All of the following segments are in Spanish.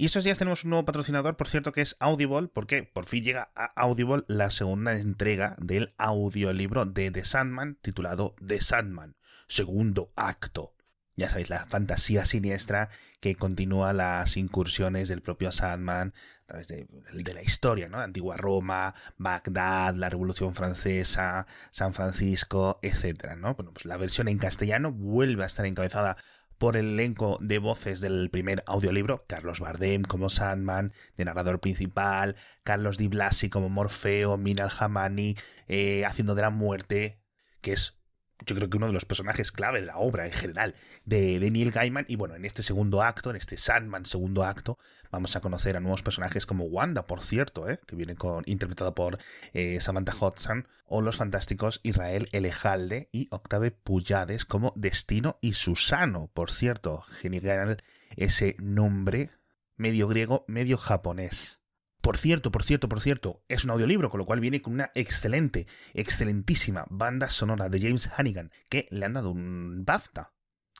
Y estos días tenemos un nuevo patrocinador, por cierto, que es Audible, porque por fin llega a Audible la segunda entrega del audiolibro de The Sandman, titulado The Sandman, segundo acto. Ya sabéis, la fantasía siniestra que continúa las incursiones del propio Sandman a través de, la historia, ¿no? Antigua Roma, Bagdad, la Revolución Francesa, San Francisco, etcétera, ¿no? Bueno, pues la versión en castellano vuelve a estar encabezada por el elenco de voces del primer audiolibro, Carlos Bardem como Sandman, de narrador principal, Carlos Di Blasi como Morfeo, Minal Hamani eh, haciendo de la muerte, que es yo creo que uno de los personajes clave de la obra en general de, de, Neil Gaiman. Y bueno, en este segundo acto, en este Sandman segundo acto, vamos a conocer a nuevos personajes como Wanda, por cierto, ¿eh? que viene con, interpretado por eh, Samantha Hudson, o los fantásticos Israel Elejalde y Octave Puyades como Destino y Susano, por cierto, genial ese nombre medio griego, medio japonés. Por cierto, por cierto, por cierto, es un audiolibro, con lo cual viene con una excelente, excelentísima banda sonora de James Hannigan, que le han dado un BAFTA.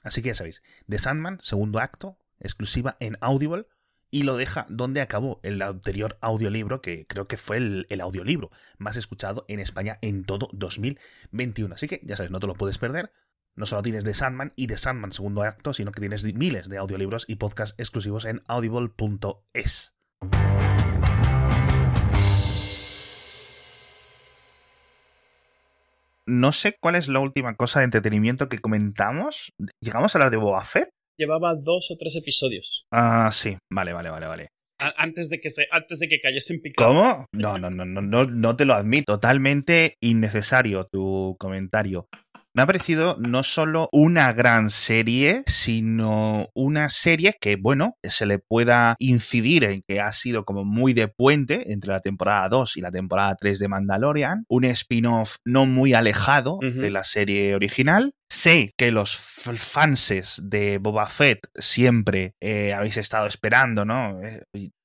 Así que ya sabéis, The Sandman, segundo acto, exclusiva en Audible, y lo deja donde acabó el anterior audiolibro, que creo que fue el, audiolibro más escuchado en España en todo 2021. Así que ya sabes, no te lo puedes perder. No solo tienes The Sandman y The Sandman segundo acto, sino que tienes miles de audiolibros y podcasts exclusivos en audible.es. no sé cuál es la última cosa de entretenimiento que comentamos. ¿Llegamos a hablar de Boba Fett? Llevaba dos o tres episodios. Ah, sí. Vale, vale, vale, vale. Antes de que se, antes de que cayesen picado. ¿Cómo? No, no, no, no, no, no te lo admito. Totalmente innecesario tu comentario. Me ha parecido no solo una gran serie, sino una serie que, bueno, se le pueda incidir en que ha sido como muy de puente entre la temporada 2 y la temporada 3 de Mandalorian, un spin-off no muy alejado uh -huh. de la serie original. Sé que los fanses de Boba Fett siempre eh, habéis estado esperando, ¿no? No,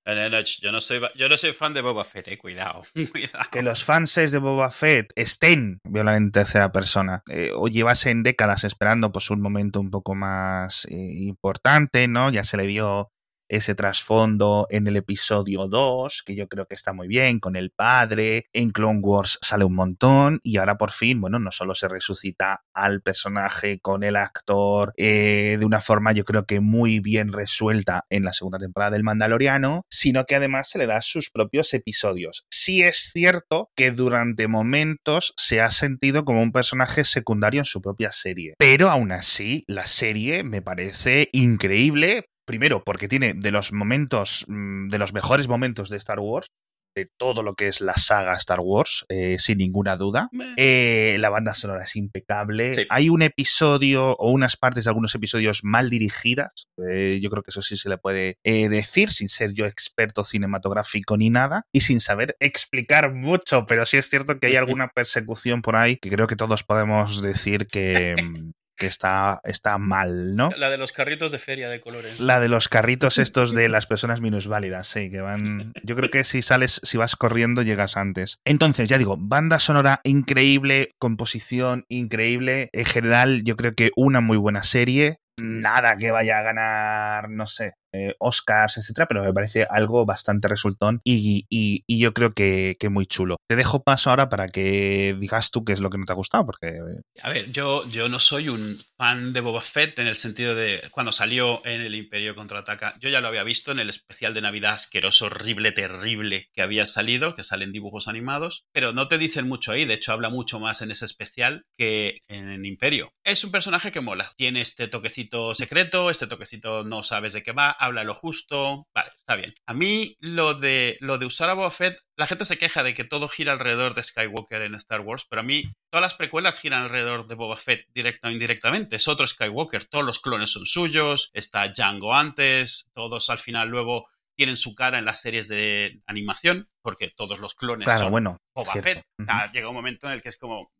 no, no, yo, no soy, yo no soy fan de Boba Fett, eh, cuidado. Que los fanses de Boba Fett estén, hablar en tercera persona, eh, o llevasen décadas esperando pues un momento un poco más eh, importante, ¿no? Ya se le dio ese trasfondo en el episodio 2, que yo creo que está muy bien, con el padre, en Clone Wars sale un montón, y ahora por fin, bueno, no solo se resucita al personaje con el actor eh, de una forma yo creo que muy bien resuelta en la segunda temporada del Mandaloriano, sino que además se le da sus propios episodios. Sí es cierto que durante momentos se ha sentido como un personaje secundario en su propia serie, pero aún así la serie me parece increíble Primero, porque tiene de los momentos, mm, de los mejores momentos de Star Wars, de todo lo que es la saga Star Wars, eh, sin ninguna duda. Eh, la banda sonora es impecable. Sí. Hay un episodio o unas partes de algunos episodios mal dirigidas. Eh, yo creo que eso sí se le puede eh, decir, sin ser yo experto cinematográfico ni nada, y sin saber explicar mucho, pero sí es cierto que hay alguna persecución por ahí que creo que todos podemos decir que, que está, está mal, ¿no? La de los carritos de feria de colores. La de los carritos estos de las personas minusválidas, sí, que van... Yo creo que si sales, si vas corriendo, llegas antes. Entonces, ya digo, banda sonora increíble, composición increíble. En general, yo creo que una muy buena serie. Nada que vaya a ganar, no sé, eh, Oscars, etcétera, pero me parece algo bastante resultón y, y, yo creo que, que, muy chulo. Te dejo paso ahora para que digas tú qué es lo que no te ha gustado, porque... A ver, yo, yo no soy un fan de Boba Fett en el sentido de cuando salió en el Imperio Contraataca, yo ya lo había visto en el especial de Navidad asqueroso, horrible, terrible que había salido, que salen dibujos animados, pero no te dicen mucho ahí, de hecho habla mucho más en ese especial que en el Imperio. Es un personaje que mola, tiene este toquecito secreto, este toquecito no sabes de qué va, habla lo justo, vale, está bien. A mí lo de, lo de usar a Boba Fett, la gente se queja de que todo gira alrededor de Skywalker en Star Wars, pero a mí todas las precuelas giran alrededor de Boba Fett directa o indirectamente, es otro Skywalker, todos los clones son suyos, está Django antes, todos al final luego tienen su cara en las series de animación, porque todos los clones claro, son bueno, Boba cierto. Fett. Uh -huh. Llega un momento en el que es como,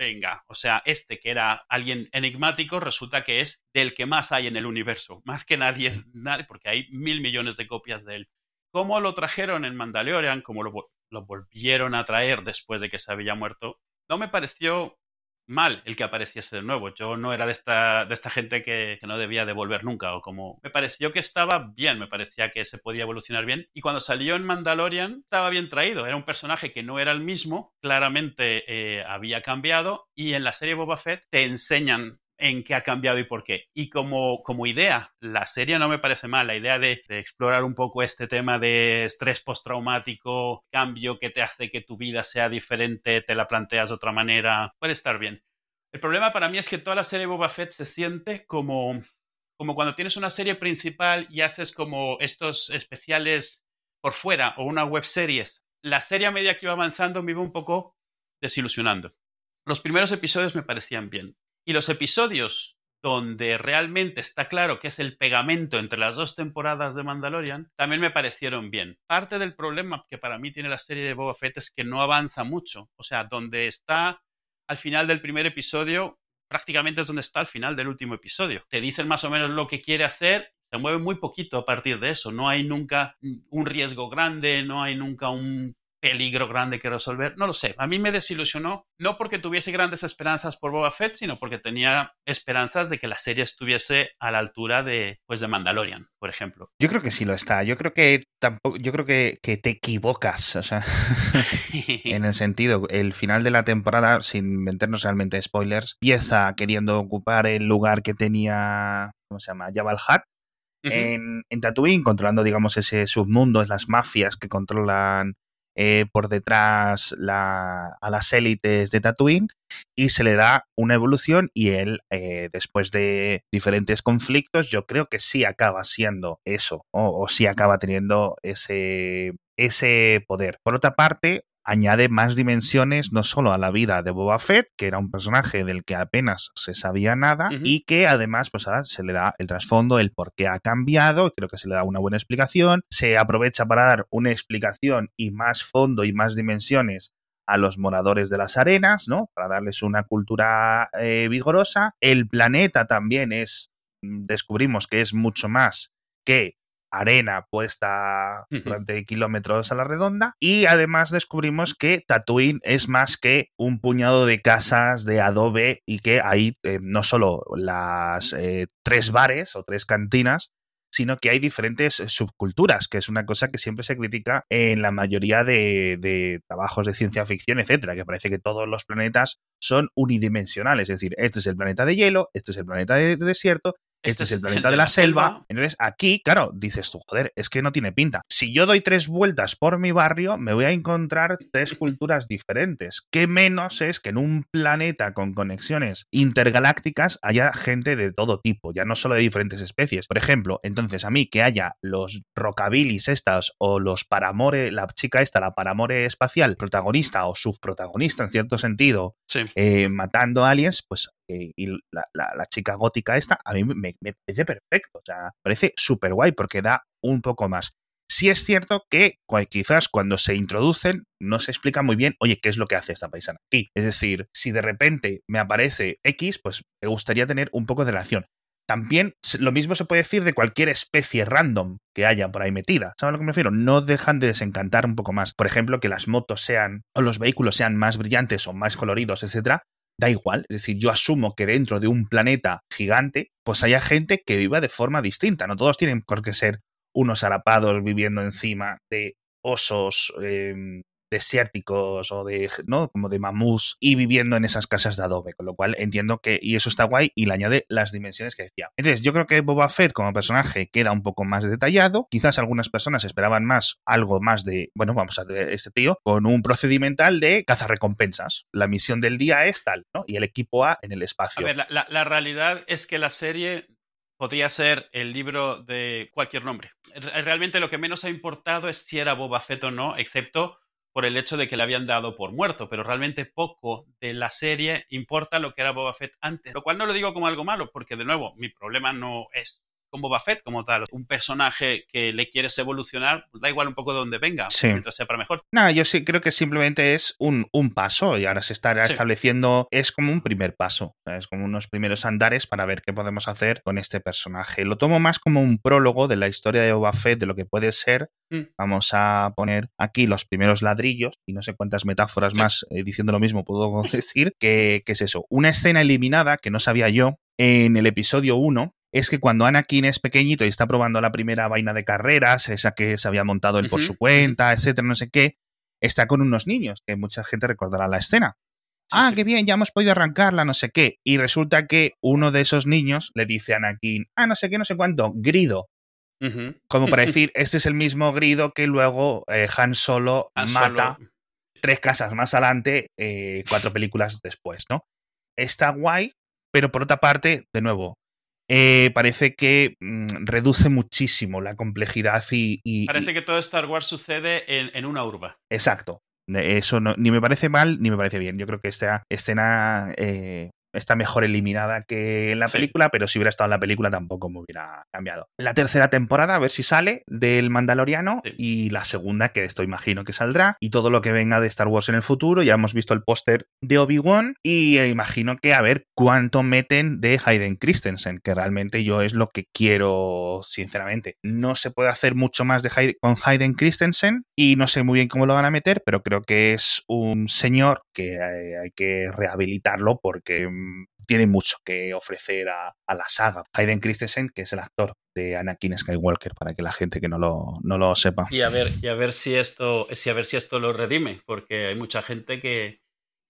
venga, o sea, este que era alguien enigmático resulta que es del que más hay en el universo, más que nadie es nadie, porque hay mil millones de copias de él. ¿Cómo lo trajeron en Mandalorian? ¿Cómo lo, lo volvieron a traer después de que se había muerto? No me pareció mal el que apareciese de nuevo. Yo no era de esta, de esta gente que, no debía devolver nunca, o como me pareció que estaba bien, me parecía que se podía evolucionar bien. Y cuando salió en Mandalorian, estaba bien traído. Era un personaje que no era el mismo, claramente eh, había cambiado, y en la serie Boba Fett te enseñan en qué ha cambiado y por qué. Y como, como idea, la serie no me parece mal, la idea de, explorar un poco este tema de estrés postraumático, cambio que te hace que tu vida sea diferente, te la planteas de otra manera, puede estar bien. El problema para mí es que toda la serie Boba Fett se siente como, como cuando tienes una serie principal y haces como estos especiales por fuera o una web series. La serie a medida que iba avanzando me iba un poco desilusionando. Los primeros episodios me parecían bien. Y los episodios donde realmente está claro que es el pegamento entre las dos temporadas de Mandalorian, también me parecieron bien. Parte del problema que para mí tiene la serie de Boba Fett es que no avanza mucho. O sea, donde está al final del primer episodio, prácticamente es donde está al final del último episodio. Te dicen más o menos lo que quiere hacer, se mueve muy poquito a partir de eso. No hay nunca un riesgo grande, no hay nunca un peligro grande que resolver. No lo sé. A mí me desilusionó, no porque tuviese grandes esperanzas por Boba Fett, sino porque tenía esperanzas de que la serie estuviese a la altura de, pues, de Mandalorian, por ejemplo. Yo creo que sí lo está. Yo creo que tampoco, yo creo que, que te equivocas. O sea, en el sentido, el final de la temporada, sin meternos realmente spoilers, empieza queriendo ocupar el lugar que tenía, ¿cómo se llama? Jabal Hutt. en, en Tatooine, controlando, digamos, ese submundo, las mafias que controlan eh, por detrás a las élites de Tatooine y se le da una evolución y él, eh, después de diferentes conflictos, yo creo que sí acaba siendo eso o, o sí acaba teniendo ese, ese poder. Por otra parte, añade más dimensiones no solo a la vida de Boba Fett, que era un personaje del que apenas se sabía nada, y que además pues ahora se le da el trasfondo, el por qué ha cambiado, creo que se le da una buena explicación, se aprovecha para dar una explicación y más fondo y más dimensiones a los moradores de las arenas, ¿no? Para darles una cultura eh, vigorosa. El planeta también es, mm, descubrimos que es mucho más que arena puesta durante kilómetros a la redonda y además descubrimos que Tatooine es más que un puñado de casas de adobe y que hay eh, no solo las eh, tres bares o tres cantinas sino que hay diferentes subculturas, que es una cosa que siempre se critica en la mayoría de, trabajos de ciencia ficción, etcétera, que parece que todos los planetas son unidimensionales, es decir, este es el planeta de hielo, este es el planeta de desierto este, es el planeta de la, selva. Entonces, aquí, claro, dices tú, joder, es que no tiene pinta. Si yo doy tres vueltas por mi barrio, me voy a encontrar tres culturas diferentes. ¿Qué menos es que en un planeta con conexiones intergalácticas haya gente de todo tipo, ya no solo de diferentes especies? Por ejemplo, entonces a mí que haya los rockabilis estas o los paramore, la chica esta, la paramore espacial, protagonista o subprotagonista en cierto sentido, eh, matando aliens, pues y la, chica gótica esta, a mí me, parece perfecto. O sea, parece súper guay porque da un poco más. Sí es cierto que quizás cuando se introducen no se explica muy bien, oye, ¿qué es lo que hace esta paisana aquí? Es decir, si de repente me aparece X, pues me gustaría tener un poco de relación. También lo mismo se puede decir de cualquier especie random que haya por ahí metida. ¿Sabes a lo que me refiero? No dejan de desencantar un poco más. Por ejemplo, que las motos sean o los vehículos sean más brillantes o más coloridos, etcétera, da igual. Es decir, yo asumo que dentro de un planeta gigante, pues haya gente que viva de forma distinta. No todos tienen por qué ser unos arapados viviendo encima de osos em, desérticos o de, ¿no? Como de mamús y viviendo en esas casas de adobe, con lo cual entiendo que, y eso está guay, y le añade las dimensiones que decía. Entonces, yo creo que Boba Fett como personaje queda un poco más detallado, quizás algunas personas esperaban más, algo más de, bueno, vamos a ver este tío, con un procedimental de recompensas. La misión del día es tal, ¿no? Y el equipo A en el espacio. A ver, la, la realidad es que la serie podría ser el libro de cualquier nombre. Realmente lo que menos ha importado es si era Boba Fett o no, excepto por el hecho de que le habían dado por muerto, pero realmente poco de la serie importa lo que era Boba Fett antes, lo cual no lo digo como algo malo, porque de nuevo, mi problema no es con Boba Fett como tal. Un personaje que le quieres evolucionar, da igual un poco de donde venga, mientras sea para mejor. Nada, yo sí creo que simplemente es un, un paso y ahora se estará estableciendo, es como un primer paso, es como unos primeros andares para ver qué podemos hacer con este personaje. Lo tomo más como un prólogo de la historia de Boba Fett, de lo que puede ser. Mm. Vamos a poner aquí los primeros ladrillos y no sé cuántas metáforas más eh, diciendo lo mismo puedo decir, que, que es eso, una escena eliminada que no sabía yo en el episodio 1 es que cuando Anakin es pequeñito y está probando la primera vaina de carreras, esa que se había montado él por su cuenta, etcétera, no sé qué, está con unos niños, que mucha gente recordará la escena. ah, qué bien, ya hemos podido arrancarla, no sé qué. Y resulta que uno de esos niños le dice a Anakin, ah, no sé qué, no sé cuánto, grido. Como para decir, este es el mismo grido que luego eh, Han Solo mata tres casas más adelante, eh, cuatro películas después, ¿no? Está guay, pero por otra parte, de nuevo, eh, parece que mm, reduce muchísimo la complejidad y... parece que todo Star Wars sucede en, una urba. Exacto. Eso ni me parece mal ni me parece bien. Yo creo que esta escena eh, está mejor eliminada que en la película, pero si hubiera estado en la película tampoco me hubiera cambiado. La tercera temporada, a ver si sale, del Mandaloriano, y la segunda, que esto imagino que saldrá, y todo lo que venga de Star Wars en el futuro. Ya hemos visto el póster de Obi-Wan, y imagino que a ver cuánto meten de Hayden Christensen, que realmente yo es lo que quiero, sinceramente. No se puede hacer mucho más de con Hayden Christensen, y no sé muy bien cómo lo van a meter, pero creo que es un señor que hay que rehabilitarlo porque mm, tiene mucho que ofrecer a, la saga. Hayden Christensen, que es el actor de Anakin Skywalker, para que la gente que no lo, no lo sepa. Y a ver, y a ver si esto, si a ver si esto lo redime, porque hay mucha gente que,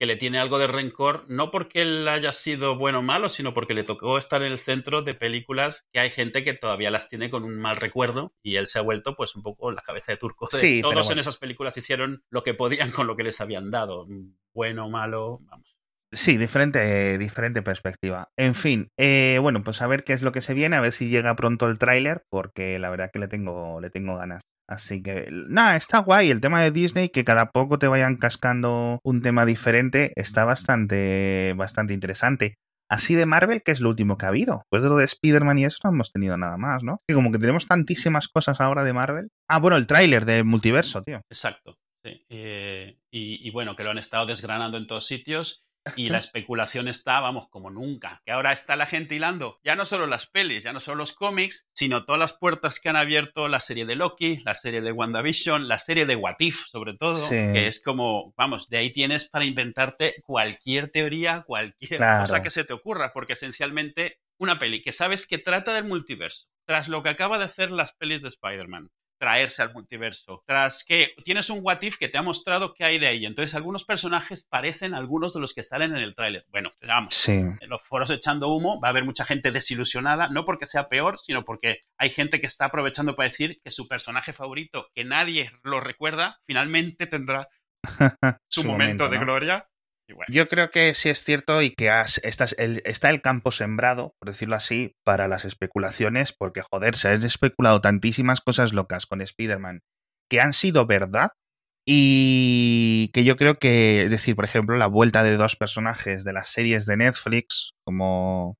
que le tiene algo de rencor, no porque él haya sido bueno o malo, sino porque le tocó estar en el centro de películas que hay gente que todavía las tiene con un mal recuerdo y él se ha vuelto pues un poco la cabeza de turco. sí, todos en esas películas hicieron lo que podían con lo que les habían dado, bueno o malo, vamos. Sí, diferente, diferente perspectiva. En fin, eh, bueno, pues a ver qué es lo que se viene, a ver si llega pronto el tráiler, porque la verdad que le tengo, le tengo ganas. Así que, nada, está guay. El tema de Disney, que cada poco te vayan cascando un tema diferente, está bastante, bastante interesante. Así de Marvel, que es lo último que ha habido. Pues de lo de Spider-Man y eso no hemos tenido nada más, ¿no? Que como que tenemos tantísimas cosas ahora de Marvel. Ah, bueno, el tráiler de Multiverso, tío. Exacto. Eh, y, y, bueno, que lo han estado desgranando en todos sitios y la especulación está, vamos, como nunca. Que ahora está la gente hilando ya no solo las pelis, ya no solo los cómics, sino todas las puertas que han abierto la serie de Loki, la serie de WandaVision, la serie de What If, sobre todo, que es como, vamos, de ahí tienes para inventarte cualquier teoría, cualquier cosa que se te ocurra, porque esencialmente una peli que sabes que trata del multiverso, tras lo que acaba de hacer las pelis de Spider-Man, traerse al multiverso. Tras que tienes un what if que te ha mostrado qué hay de ahí. Entonces, algunos personajes parecen algunos de los que salen en el tráiler. Bueno, vamos, en los foros echando humo, va a haber mucha gente desilusionada, no porque sea peor, sino porque hay gente que está aprovechando para decir que su personaje favorito, que nadie lo recuerda, finalmente tendrá su, momento, de gloria yo creo que sí es cierto y que está el campo sembrado, por decirlo así, para las especulaciones, porque joder, se han especulado tantísimas cosas locas con Spider-Man que han sido verdad y que yo creo que, es decir, por ejemplo, la vuelta de dos personajes de las series de Netflix, como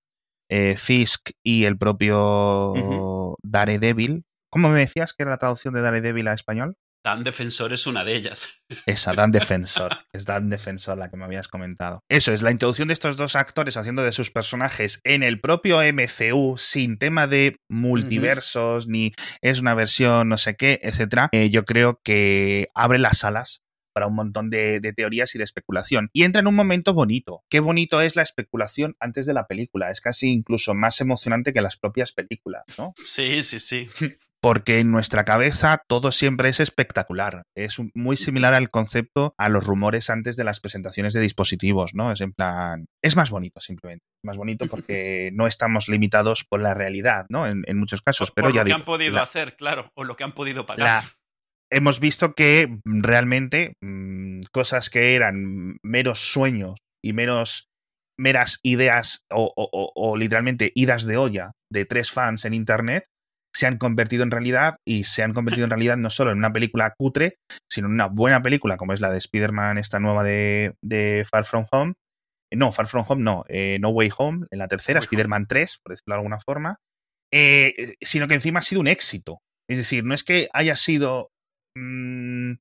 eh, Fisk y el propio Daredevil. ¿Cómo me decías que era la traducción de Daredevil a español? Dan Defensor es una de ellas. Esa, Dan Defensor. Es Dan Defensor la que me habías comentado. Eso es, la introducción de estos dos actores haciendo de sus personajes en el propio MCU, sin tema de multiversos, ni es una versión no sé qué, etcétera. Eh, yo creo que abre las alas para un montón de, de, teorías y de especulación. Y entra en un momento bonito. Qué bonito es la especulación antes de la película. Es casi incluso más emocionante que las propias películas, ¿no? Sí, sí, sí porque en nuestra cabeza todo siempre es espectacular. Es muy similar al concepto a los rumores antes de las presentaciones de dispositivos, ¿no? Es en plan, es más bonito simplemente, más bonito porque no estamos limitados por la realidad, ¿no? En, muchos casos, pero ya lo que han podido hacer, claro, o lo que han podido pagar. hemos visto que realmente mm, cosas que eran meros sueños y meros meras ideas o, o literalmente idas de olla de tres fans en internet se han convertido en realidad y se han convertido en realidad no solo en una película cutre, sino en una buena película como es la de Spider-Man, esta nueva de, Far From Home. No, Far From Home no, eh, No Way Home, en la tercera, Spider-Man 3, por decirlo de alguna forma. eh, sino que encima ha sido un éxito. Es decir, no es que haya sido mm,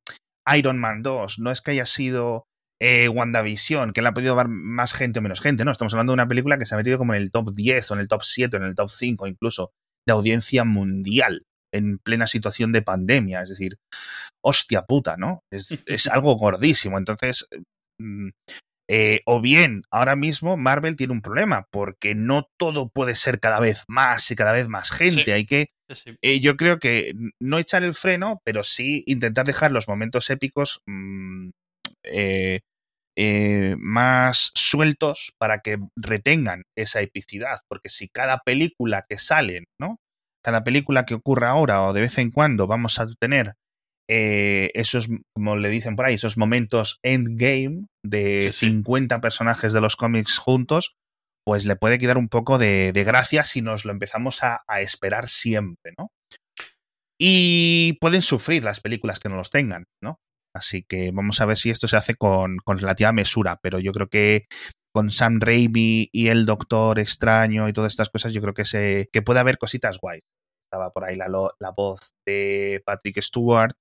Iron Man 2, no es que haya sido eh, WandaVision, que le ha podido dar más gente o menos gente, no, estamos hablando de una película que se ha metido como en el top 10 o en el top 7 o en el top 5 incluso de audiencia mundial en plena situación de pandemia, es decir, hostia puta, ¿no? Es, es algo gordísimo, entonces, mm, eh, o bien, ahora mismo Marvel tiene un problema, porque no todo puede ser cada vez más y cada vez más gente. Hay que. Eh, yo creo que no echar el freno, pero sí intentar dejar los momentos épicos mm, eh, más sueltos para que retengan esa epicidad. Porque si cada película que sale, ¿no? Cada película que ocurra ahora o de vez en cuando vamos a tener eh, esos, como le dicen por ahí, esos momentos endgame de 50 personajes de los cómics juntos, pues le puede quedar un poco de, gracia si nos lo empezamos a, esperar siempre, ¿no? Y pueden sufrir las películas que no los tengan, ¿no? Así que vamos a ver si esto se hace con, relativa mesura, pero yo creo que con Sam Raimi y el Doctor Extraño y todas estas cosas, yo creo que, se, que puede haber cositas guay. Estaba por ahí la, la voz de Patrick Stewart,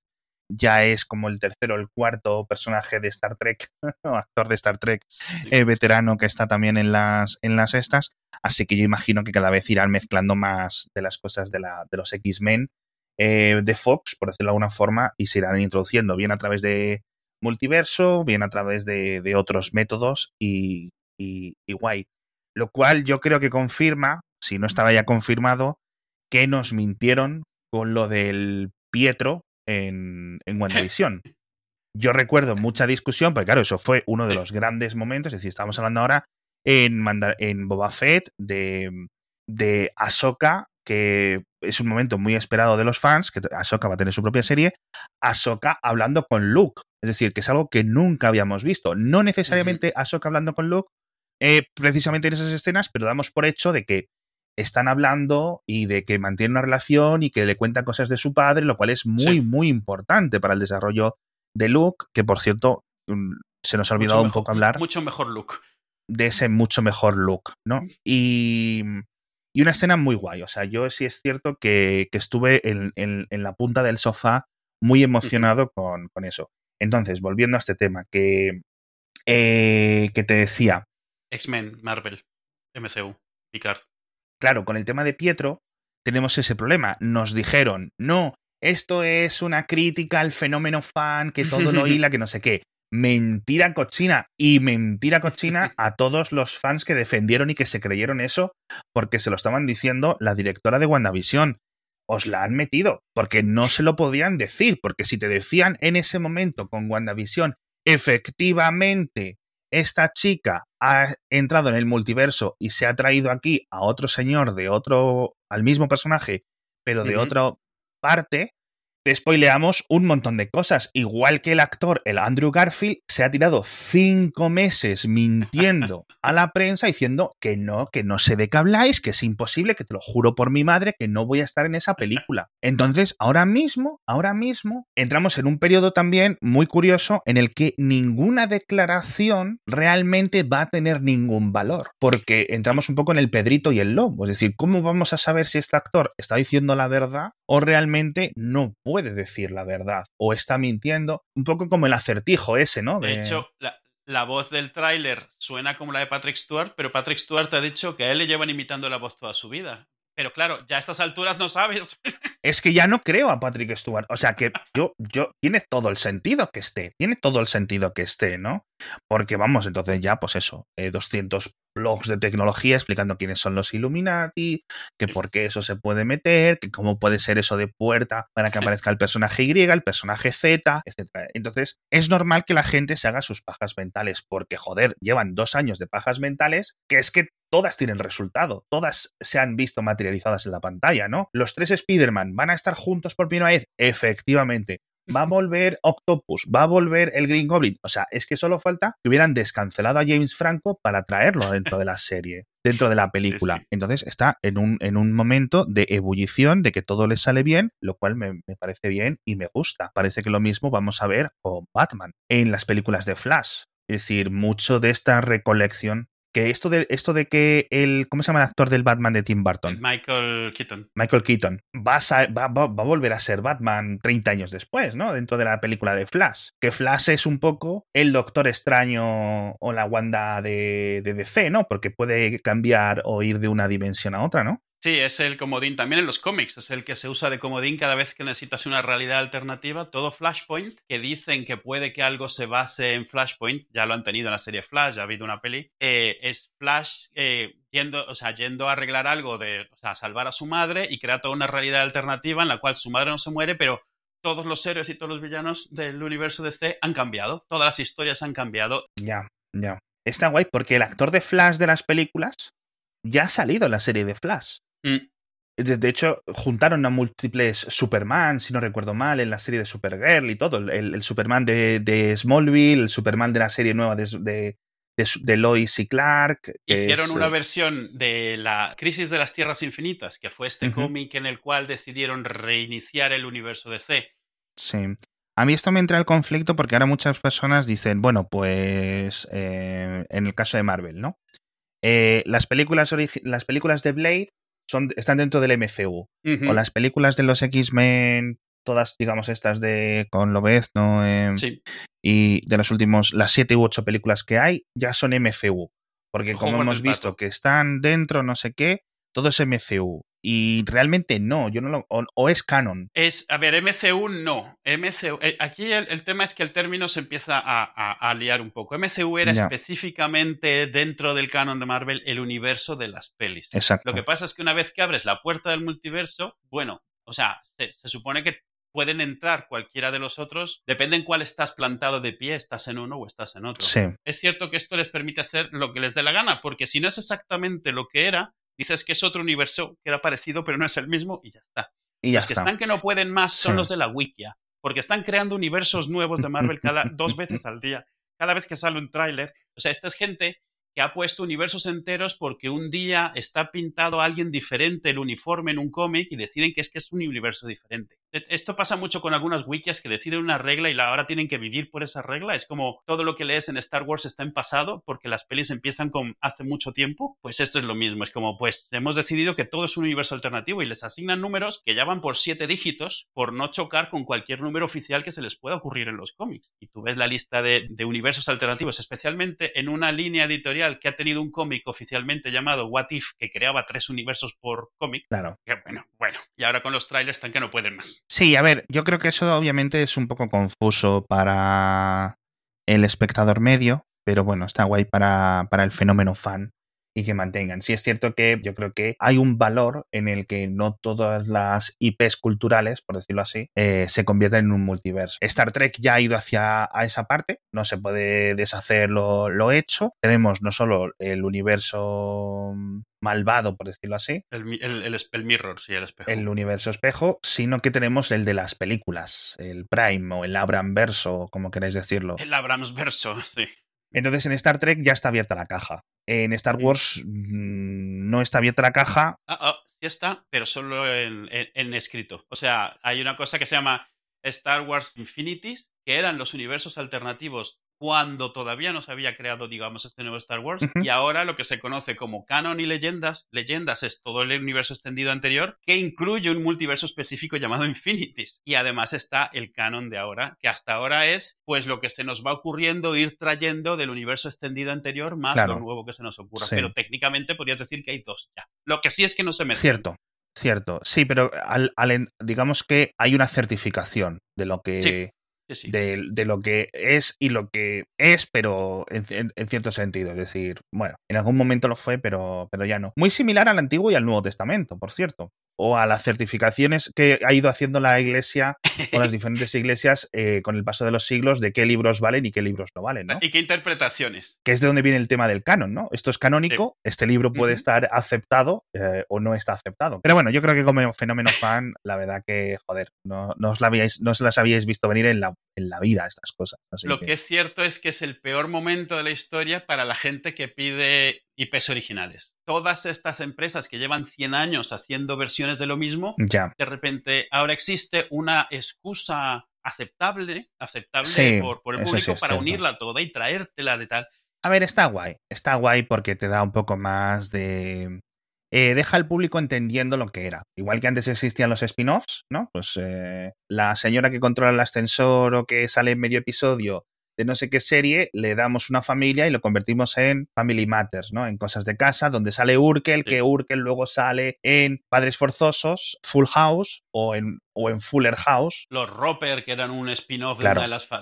ya es como el tercero o el cuarto personaje de Star Trek, o actor de Star Trek, eh, veterano que está también en las, en las estas. Así que yo imagino que cada vez irán mezclando más de las cosas de, la, de los X-Men eh, de Fox, por decirlo de alguna forma, y se irán introduciendo bien a través de multiverso, bien a través de, de otros métodos y, y, y guay. Lo cual yo creo que confirma, si no estaba ya confirmado, que nos mintieron con lo del Pietro en, en WandaVision. Yo recuerdo mucha discusión, porque claro, eso fue uno de los grandes momentos, es decir, estamos hablando ahora en, en Boba Fett de, de Ahsoka, que es un momento muy esperado de los fans, que Ahsoka va a tener su propia serie, Ahsoka hablando con Luke, es decir, que es algo que nunca habíamos visto. No necesariamente Ahsoka hablando con Luke, eh, precisamente en esas escenas, pero damos por hecho de que están hablando y de que mantiene una relación y que le cuenta cosas de su padre, lo cual es muy, muy importante para el desarrollo de Luke, que por cierto, mm, se nos ha olvidado un poco hablar. Mucho mejor Luke. De ese mucho mejor Luke, ¿no? Y, y una escena muy guay. O sea, yo sí es cierto que, estuve en, la punta del sofá muy emocionado con, con, eso. Entonces, volviendo a este tema, que, eh, que te decía. X-Men, Marvel, MCU, Picard. Claro, con el tema de Pietro tenemos ese problema. Nos dijeron, no, esto es una crítica al fenómeno fan, que todo lo hila, que no sé qué. Mentira cochina y mentira cochina a todos los fans que defendieron y que se creyeron eso porque se lo estaban diciendo la directora de WandaVision. Os la han metido porque no se lo podían decir, porque si te decían en ese momento con WandaVision, efectivamente esta chica ha entrado en el multiverso y se ha traído aquí a otro señor de otro, al mismo personaje, pero de otra parte, te spoileamos un montón de cosas. Igual que el actor, el Andrew Garfield, se ha tirado cinco meses mintiendo a la prensa diciendo que no, que no sé de qué habláis, que es imposible, que te lo juro por mi madre, que no voy a estar en esa película. Entonces, ahora mismo, ahora mismo, entramos en un periodo también muy curioso en el que ninguna declaración realmente va a tener ningún valor, porque entramos un poco en el Pedrito y el Lobo. Es decir, ¿cómo vamos a saber si este actor está diciendo la verdad o realmente no puede decir la verdad o está mintiendo, un poco como el acertijo ese, ¿no? De, hecho, la, voz del tráiler suena como la de Patrick Stewart, pero Patrick Stewart ha dicho que a él le llevan imitando la voz toda su vida. Pero claro, ya a estas alturas no sabes. Es que ya no creo a Patrick Stewart. O sea que yo, yo, tiene todo el sentido que esté. Tiene todo el sentido que esté, ¿no? Porque vamos, entonces ya, pues eso, 200 eh, blogs de tecnología explicando quiénes son los Illuminati, que por qué eso se puede meter, que cómo puede ser eso de puerta para que aparezca el personaje Y, el personaje Z, etc. Entonces, es normal que la gente se haga sus pajas mentales, porque joder, llevan dos años de pajas mentales, que es que todas tienen resultado, todas se han visto materializadas en la pantalla, ¿no? Los tres Spider-Man van a estar juntos por primera vez, efectivamente va a volver Octopus, va a volver el Green Goblin. O sea, es que solo falta que hubieran descancelado a James Franco para traerlo dentro de la serie, dentro de la película. Entonces está en un, en un momento de ebullición, de que todo le sale bien, lo cual me, me parece bien y me gusta. Parece que lo mismo vamos a ver con Batman en las películas de Flash. Es decir, mucho de esta recolección porque esto de, esto de que el. ¿Cómo se llama el actor del Batman de Tim Burton? Michael Keaton. Michael Keaton. Va a, va, va, va a volver a ser Batman 30 años después, ¿no? Dentro de la película de Flash. Que Flash es un poco el Doctor Extraño o la Wanda de, de DC, ¿no? Porque puede cambiar o ir de una dimensión a otra, ¿no? Sí, es el comodín también en los cómics, es el que se usa de comodín cada vez que necesitas una realidad alternativa. Todo Flashpoint, que dicen que puede que algo se base en Flashpoint, ya lo han tenido en la serie Flash, ya ha habido una peli, eh, es Flash eh, yendo, o sea, yendo a arreglar algo de, o sea, salvar a su madre y crear toda una realidad alternativa en la cual su madre no se muere, pero todos los héroes y todos los villanos del universo DC han cambiado, todas las historias han cambiado. Ya, ya. Está guay porque el actor de Flash de las películas ya ha salido en la serie de Flash. Mm. De, de hecho, juntaron a múltiples Superman, si no recuerdo mal, en la serie de Supergirl y todo. El, el Superman de, de, Smallville, el Superman de la serie nueva de, de, de Lois y Clark. Hicieron es, una eh, versión de la Crisis de las Tierras Infinitas, que fue este cómic en el cual decidieron reiniciar el universo DC. Sí. A mí esto me entra el conflicto porque ahora muchas personas dicen, bueno, pues eh, en el caso de Marvel, ¿no? Eh, las, películas las películas de Blade son, están dentro del MCU. Ujú. O las películas de los X-Men, todas, digamos, estas de con Lobezno eh, Sí. y de los últimos, las siete u ocho películas que hay, ya son MCU. Porque como hemos visto que están dentro, no sé qué, todo es MCU. Y realmente no, yo no lo. O, o es canon. Es, a ver, MCU no. MCU, eh, aquí el, el tema es que el término se empieza a, a- a liar un poco. MCU era específicamente dentro del canon de Marvel el universo de las pelis. Exacto. Lo que pasa es que una vez que abres la puerta del multiverso, bueno, o sea, se, se supone que pueden entrar cualquiera de los otros, depende en cuál estás plantado de pie, estás en uno o estás en otro. Sí, Es cierto que esto les permite hacer lo que les dé la gana, porque si no es exactamente lo que era, dices que es otro universo, que era parecido, pero no es el mismo y ya está. y ya los que está. están que no pueden más son Sí. los de la Wikia, porque están creando universos nuevos de Marvel cada dos veces al día, cada vez que sale un tráiler. O sea, esta es gente que ha puesto universos enteros porque un día está pintado a alguien diferente el uniforme en un cómic y deciden que es que es un universo diferente. Esto pasa mucho con algunas wikias que deciden una regla y la- ahora tienen que vivir por esa regla. Es como todo lo que lees en Star Wars está en pasado porque las pelis empiezan con hace mucho tiempo. Pues esto es lo mismo. Es como, pues hemos decidido que todo es un universo alternativo y les asignan números que ya van por siete dígitos por no chocar con cualquier número oficial que se les pueda ocurrir en los cómics. Y tú ves la lista de, de universos alternativos, especialmente en una línea editorial que ha tenido un cómic oficialmente llamado What If, que creaba tres universos por cómic. Claro. Que bueno, bueno. Y ahora con los trailers están que no pueden más. Sí, a ver, yo creo que eso obviamente es un poco confuso para el espectador medio, pero bueno, está guay para, para el fenómeno fan y que mantengan. Sí es cierto que yo creo que hay un valor en el que no todas las IPs culturales, por decirlo así, eh, se convierten en un multiverso. Star Trek ya ha ido hacia a esa parte, no se puede deshacer lo, lo hecho. Tenemos no solo el universo malvado, por decirlo así, El, el, el, el mirror, sí, el espejo. el universo espejo, sino que tenemos el de las películas, el Prime o el Abram verso, como queráis decirlo. El Abrams verso, sí. Entonces en Star Trek ya está abierta la caja. En Star. Wars mm, no está abierta la caja. Ah, ah, sí está, pero solo en, en- en escrito. O sea, hay una cosa que se llama Star Wars Infinities, que eran los universos alternativos cuando todavía no se había creado, digamos, este nuevo Star Wars. Y ahora lo que se conoce como canon y leyendas. Leyendas es todo el universo extendido anterior, que incluye un multiverso específico llamado Infinities. Y además está el canon de ahora, que hasta ahora es, pues, lo que se nos va ocurriendo ir trayendo del universo extendido anterior más Claro. lo nuevo que se nos ocurra. Sí. Pero técnicamente podrías decir que hay dos ya. Lo que sí es que no se mezclan. Cierto, cierto. Sí, pero al, al digamos que hay una certificación de lo que. Sí. De lo que es y lo que es, pero en, en- en cierto sentido. Es decir, bueno, en algún momento lo fue, pero, pero ya no. Muy similar al Antiguo y al Nuevo Testamento, por cierto. O a las certificaciones que ha ido haciendo la iglesia o las diferentes iglesias eh, con el paso de los siglos de qué libros valen y qué libros no valen, ¿no? ¿Y qué interpretaciones? Que es de donde viene el tema del canon, ¿no? Esto es canónico, este libro puede estar aceptado eh, o no está aceptado. Pero bueno, yo creo que como fenómeno fan, la verdad que, joder, no, no os, la habíais, no os las habíais visto venir en la, en la vida estas cosas. Así Lo que- que es cierto es que es el peor momento de la historia para la gente que pide IPs originales. Todas estas empresas que llevan 100 años haciendo versiones de lo mismo, Ya, de repente ahora existe una excusa aceptable, aceptable Sí, por, por el sí público para cierto. unirla toda y traértela de tal. A ver, está guay. Está guay porque te da un poco más de. Eh, deja al público entendiendo lo que era. Igual que antes existían los spin-offs, ¿no? Pues eh, la señora que controla el ascensor o que sale en medio episodio de no sé qué serie, le damos una familia y lo convertimos en Family Matters, ¿no? En cosas de casa, donde sale Urkel, que Urkel luego sale en Padres Forzosos, Full House o en, o en Fuller House. Los Roper, que eran un spin-off de,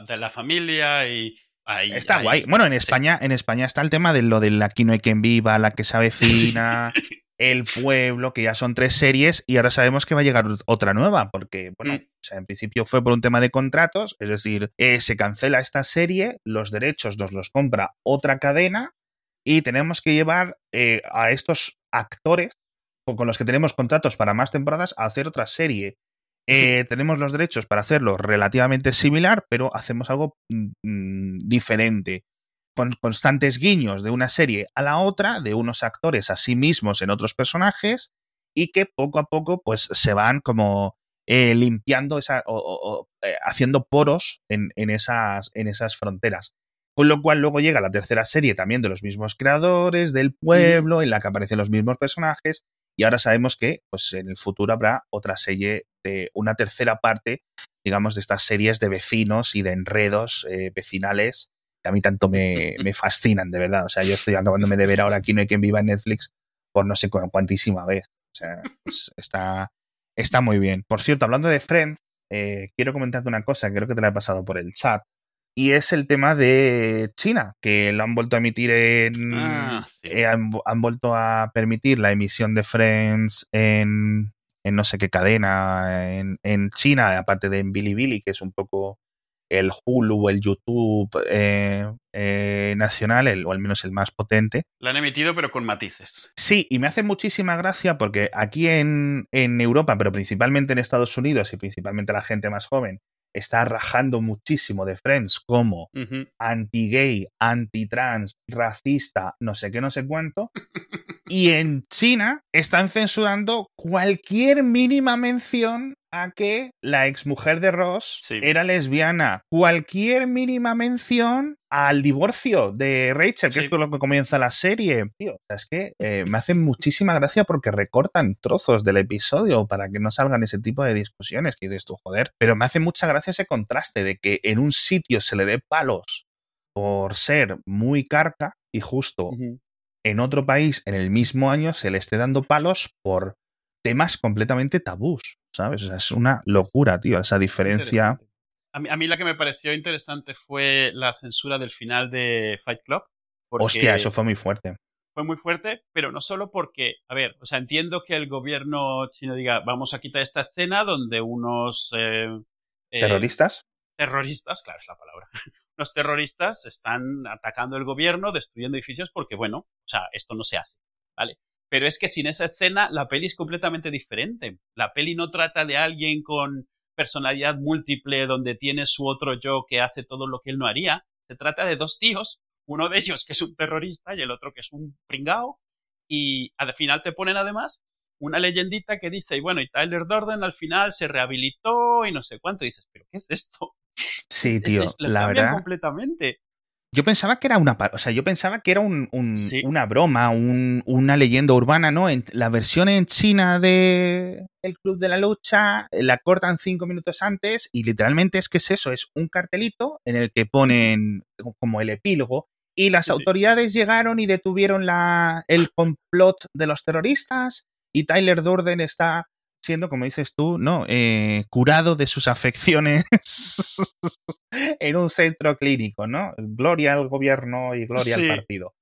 de, la familia y... Ahí, está guay. Bueno, en España, en España está el tema de lo de aquí no hay quien viva, la que sabe fina, El Pueblo, que ya son tres series y ahora sabemos que va a llegar otra nueva, porque, bueno, mm. o sea, en principio fue por un tema de contratos, es decir, eh, se cancela esta serie, los derechos nos los compra otra cadena y tenemos que llevar eh, a estos actores con los que tenemos contratos para más temporadas a hacer otra serie. Eh, tenemos los derechos para hacerlo relativamente similar, pero hacemos algo mm, mm, diferente con constantes guiños de una serie a la otra, de unos actores a sí mismos en otros personajes, y que poco a poco pues se van como eh, limpiando esa, o, eh, haciendo poros en, esas, en esas fronteras. Con lo cual luego llega la tercera serie también de los mismos creadores, del pueblo, en la que aparecen los mismos personajes, y ahora sabemos que pues, en el futuro habrá otra serie de una tercera parte, digamos, de estas series de vecinos y de enredos eh, vecinales a mí tanto me, fascinan, de verdad. O sea, yo estoy acabándome de ver ahora Aquí no hay quien viva en Netflix por no sé cuantísima vez. O sea, está, está muy bien. Por cierto, hablando de Friends, eh, quiero comentarte una cosa, creo que te la he pasado por el chat. Y es el tema de China, que lo han vuelto a emitir en. Ah, eh, han, vuelto a permitir la emisión de Friends en, en no sé qué cadena en, en China, aparte de en Bilibili, que es un poco el Hulu, el YouTube eh, eh, nacional, o al menos el más potente. La han emitido, pero con matices. Sí, y me hace muchísima gracia porque aquí en, en Europa, pero principalmente en Estados Unidos y principalmente la gente más joven, está rajando muchísimo de Friends como anti-gay, anti-trans, racista, no sé qué, no sé cuánto. y en China están censurando cualquier mínima mención a que la exmujer de Ross era lesbiana. Cualquier mínima mención al divorcio de Rachel, que es con lo que comienza la serie. Tío, es que eh, me hacen muchísima gracia porque recortan trozos del episodio para que no salgan ese tipo de discusiones que dices tú, joder. Pero me hace mucha gracia ese contraste de que en un sitio se le dé palos por ser muy carca y justo en otro país en el mismo año se le esté dando palos por temas completamente tabús, ¿sabes? O sea, es una locura, tío, esa diferencia. A mí, a mí, la que me pareció interesante fue la censura del final de Fight Club. Hostia, eso fue muy fuerte. Fue muy fuerte, pero no solo porque, a ver, o sea, entiendo que el gobierno chino diga, vamos a quitar esta escena donde unos... Eh, eh, ¿Terroristas? Terroristas, claro, es la palabra. Los terroristas están atacando el gobierno, destruyendo edificios porque, bueno, o sea, esto no se hace, ¿vale? Pero es que sin esa escena la peli es completamente diferente. La peli no trata de alguien con personalidad múltiple donde tiene su otro yo que hace todo lo que él no haría. Se trata de dos tíos, uno de ellos que es un terrorista y el otro que es un pringao. Y al final te ponen además una leyendita que dice, y bueno, y Tyler Durden al final se rehabilitó y no sé cuánto. Y dices, ¿pero qué es esto? Sí, tío, la verdad. completamente. Yo pensaba que era una, o sea, yo pensaba que era un, una broma, una leyenda urbana, ¿no? En, la versión en China de El Club de la Lucha la cortan cinco minutos antes y literalmente es que es eso, es un cartelito en el que ponen como el epílogo y las autoridades llegaron y detuvieron la, el complot de los terroristas y Tyler Durden está siendo, como dices tú, ¿no? Eh, curado de sus afecciones en un centro clínico, ¿no? Gloria al gobierno y gloria al partido.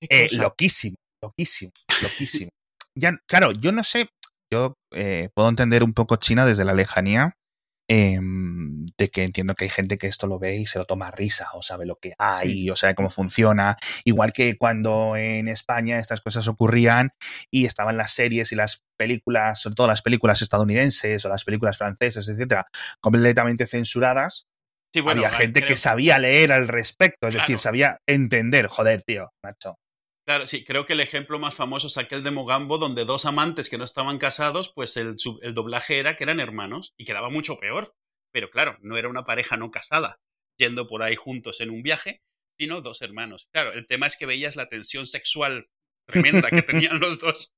Eh, loquísimo, loquísimo, loquísimo. ya, claro, yo no sé, yo eh, puedo entender un poco China desde la lejanía, Em, de que entiendo que hay gente que esto lo ve y se lo toma a risa o sabe lo que hay o sabe cómo funciona. Igual que cuando en España estas cosas ocurrían y estaban las series y las películas, sobre todo las películas estadounidenses o las películas francesas, etcétera, completamente censuradas. Había gente que sabía leer al respecto, es decir, sabía entender, joder, tío, macho. Claro, sí, creo que el ejemplo más famoso es aquel de Mogambo, donde dos amantes que no estaban casados, pues el, el doblaje era que eran hermanos y quedaba mucho peor. Pero claro, no era una pareja no casada, yendo por ahí juntos en un viaje, Sí, no, dos hermanos. Claro, el tema es que veías la tensión sexual tremenda que tenían los dos.